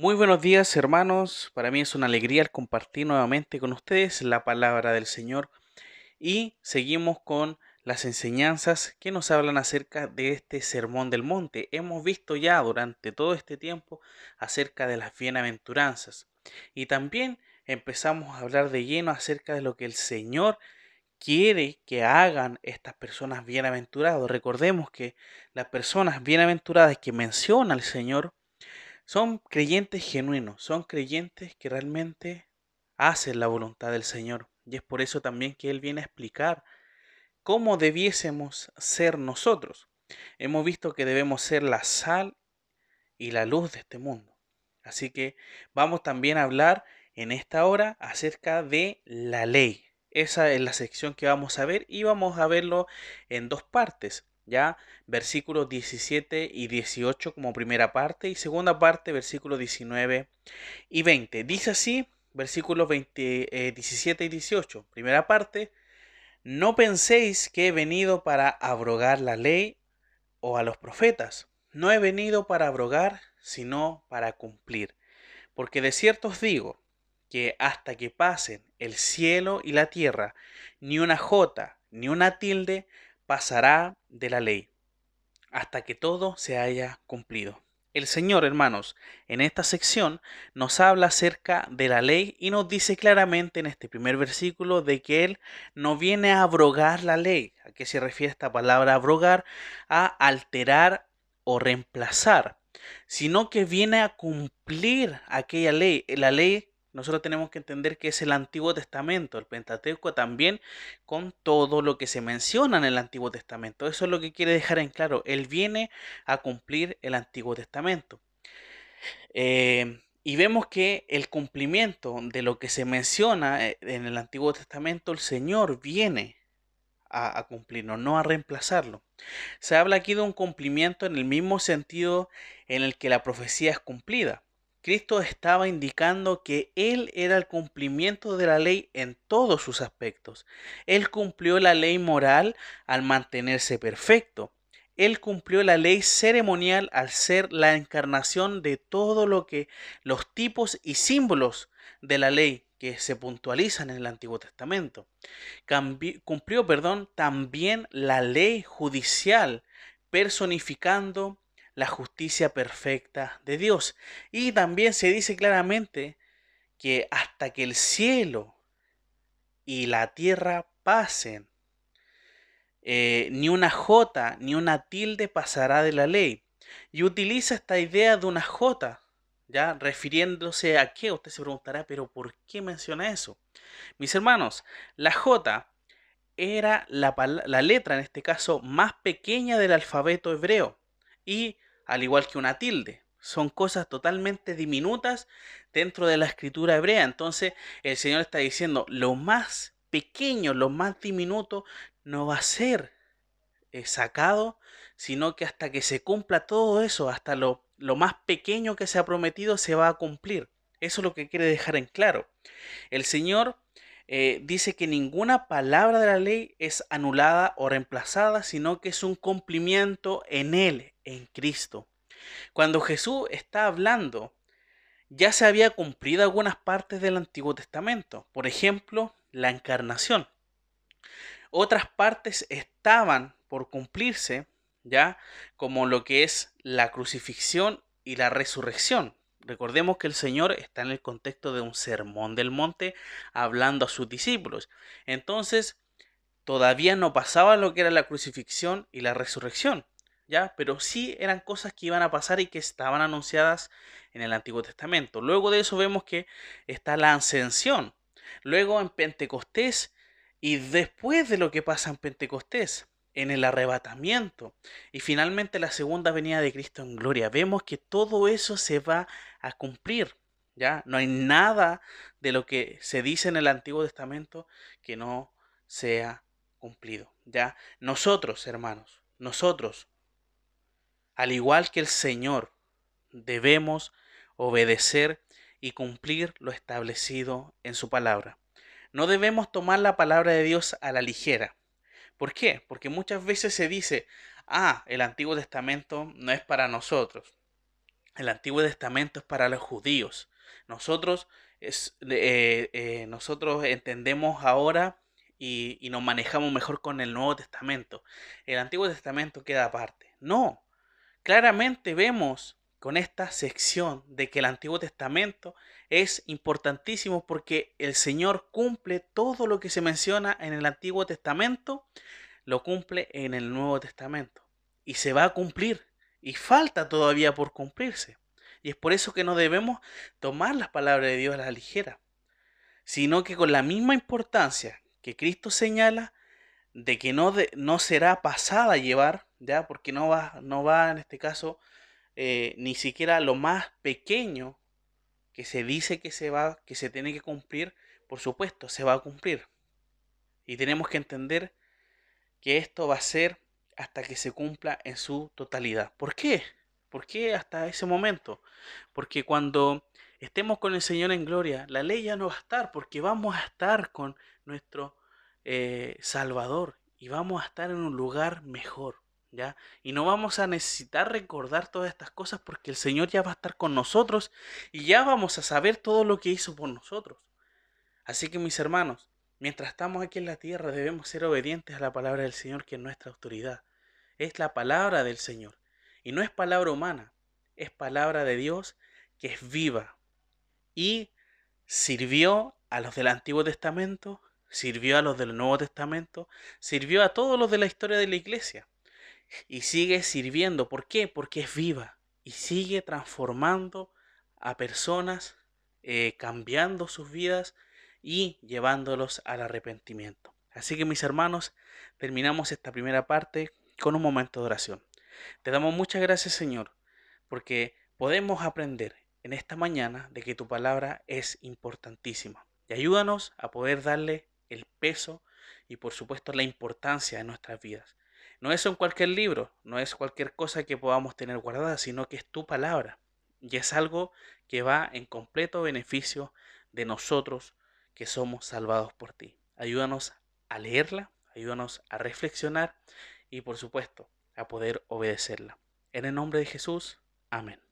Muy buenos días hermanos, para mí es una alegría el compartir nuevamente con ustedes la palabra del Señor y seguimos con las enseñanzas que nos hablan acerca de este sermón del monte. Hemos visto ya durante todo este tiempo acerca de las bienaventuranzas y también empezamos a hablar de lleno acerca de lo que el Señor quiere que hagan estas personas bienaventuradas. Recordemos que las personas bienaventuradas que menciona el Señor son creyentes genuinos, son creyentes que realmente hacen la voluntad del Señor. Y es por eso también que Él viene a explicar cómo debiésemos ser nosotros. Hemos visto que debemos ser la sal y la luz de este mundo. Así que vamos también a hablar en esta hora acerca de la ley. Esa es la sección que vamos a ver y vamos a verlo en dos partes ya versículos 17 y 18 como primera parte y segunda parte versículos 19 y 20. Dice así, versículos 20, 17 y 18, primera parte, no penséis que he venido para abrogar la ley o a los profetas. No he venido para abrogar, sino para cumplir. Porque de cierto os digo que hasta que pasen el cielo y la tierra, ni una jota, ni una tilde pasará de la ley hasta que todo se haya cumplido. El Señor, hermanos, en esta sección nos habla acerca de la ley y nos dice claramente en este primer versículo de que Él no viene a abrogar la ley. ¿A qué se refiere esta palabra abrogar? A alterar o reemplazar, sino que viene a cumplir aquella ley. La ley nosotros tenemos que entender que es el Antiguo Testamento, el Pentateuco también, con todo lo que se menciona en el Antiguo Testamento. Eso es lo que quiere dejar en claro. Él viene a cumplir el Antiguo Testamento. Eh, y vemos que el cumplimiento de lo que se menciona eh, en el Antiguo Testamento, el Señor viene a, a, cumplirlo, no a reemplazarlo. Se habla aquí de un cumplimiento en el mismo sentido en el que la profecía es cumplida. Cristo estaba indicando que Él era el cumplimiento de la ley en todos sus aspectos. Él cumplió la ley moral al mantenerse perfecto. Él cumplió la ley ceremonial al ser la encarnación de todo lo que los tipos y símbolos de la ley que se puntualizan en el Antiguo Testamento. cumplió, perdón, también la ley judicial personificando la justicia perfecta de Dios. Y también se dice claramente que hasta que el cielo y la tierra pasen, eh, ni una jota ni una tilde pasará de la ley. Y utiliza esta idea de una jota, ya refiriéndose a qué, usted se preguntará, pero ¿por qué menciona eso? Mis hermanos, la jota era la, la letra, en este caso, más pequeña del alfabeto hebreo y al igual que una tilde. Son cosas totalmente diminutas dentro de la escritura hebrea. Entonces el Señor está diciendo, lo más pequeño, lo más diminuto, no va a ser eh, sacado, sino que hasta que se cumpla todo eso, hasta lo, lo más pequeño que se ha prometido, se va a cumplir. Eso es lo que quiere dejar en claro. El Señor eh, dice que ninguna palabra de la ley es anulada o reemplazada, sino que es un cumplimiento en Él, en Cristo. Cuando Jesús está hablando, ya se había cumplido algunas partes del Antiguo Testamento, por ejemplo, la encarnación. Otras partes estaban por cumplirse, ya como lo que es la crucifixión y la resurrección. Recordemos que el Señor está en el contexto de un sermón del monte hablando a sus discípulos. Entonces, todavía no pasaba lo que era la crucifixión y la resurrección, ¿ya? Pero sí eran cosas que iban a pasar y que estaban anunciadas en el Antiguo Testamento. Luego de eso vemos que está la ascensión. Luego en Pentecostés y después de lo que pasa en Pentecostés, en el arrebatamiento y finalmente la segunda venida de Cristo en gloria. Vemos que todo eso se va a cumplir. ¿ya? No hay nada de lo que se dice en el Antiguo Testamento que no sea cumplido. ¿ya? Nosotros, hermanos, nosotros, al igual que el Señor, debemos obedecer y cumplir lo establecido en su palabra. No debemos tomar la palabra de Dios a la ligera. ¿Por qué? Porque muchas veces se dice, ah, el Antiguo Testamento no es para nosotros. el Antiguo Testamento es para los judíos. Nosotros, eh, eh, nosotros entendemos ahora y, nos manejamos mejor con el Nuevo Testamento. El Antiguo Testamento queda aparte. No, claramente vemos con esta sección de que el Antiguo Testamento es importantísimo porque el Señor cumple todo lo que se menciona en el Antiguo Testamento, lo cumple en el Nuevo Testamento. Y se va a cumplir. Y falta todavía por cumplirse. Y es por eso que no debemos tomar las palabras de Dios a la ligera, sino que con la misma importancia que Cristo señala de que no, no será pasada a llevar, ya, porque no va, no va en este caso eh, ni siquiera lo más pequeño que se dice que se va, que se tiene que cumplir, por supuesto, se va a cumplir. Y tenemos que entender que esto va a ser hasta que se cumpla en su totalidad. ¿Por qué? ¿Por qué hasta ese momento? Porque cuando estemos con el Señor en gloria, la ley ya no va a estar, porque vamos a estar con nuestro eh, Salvador y vamos a estar en un lugar mejor. ¿ya? Y no vamos a necesitar recordar todas estas cosas porque el Señor ya va a estar con nosotros y ya vamos a saber todo lo que hizo por nosotros. Así que mis hermanos, mientras estamos aquí en la tierra debemos ser obedientes a la palabra del Señor que es nuestra autoridad. Es la palabra del Señor y no es palabra humana, es palabra de Dios que es viva y sirvió a los del Antiguo Testamento, sirvió a los del Nuevo Testamento, sirvió a todos los de la historia de la iglesia y sigue sirviendo. ¿Por qué? Porque es viva y sigue transformando a personas, eh, cambiando sus vidas y llevándolos al arrepentimiento. Así que mis hermanos, terminamos esta primera parte con un momento de oración. Te damos muchas gracias Señor, porque podemos aprender en esta mañana de que tu palabra es importantísima. Y ayúdanos a poder darle el peso y por supuesto la importancia de nuestras vidas. No es en cualquier libro, no es cualquier cosa que podamos tener guardada, sino que es tu palabra. Y es algo que va en completo beneficio de nosotros que somos salvados por ti. Ayúdanos a leerla, ayúdanos a reflexionar y por supuesto a poder obedecerla. En el nombre de Jesús, amén.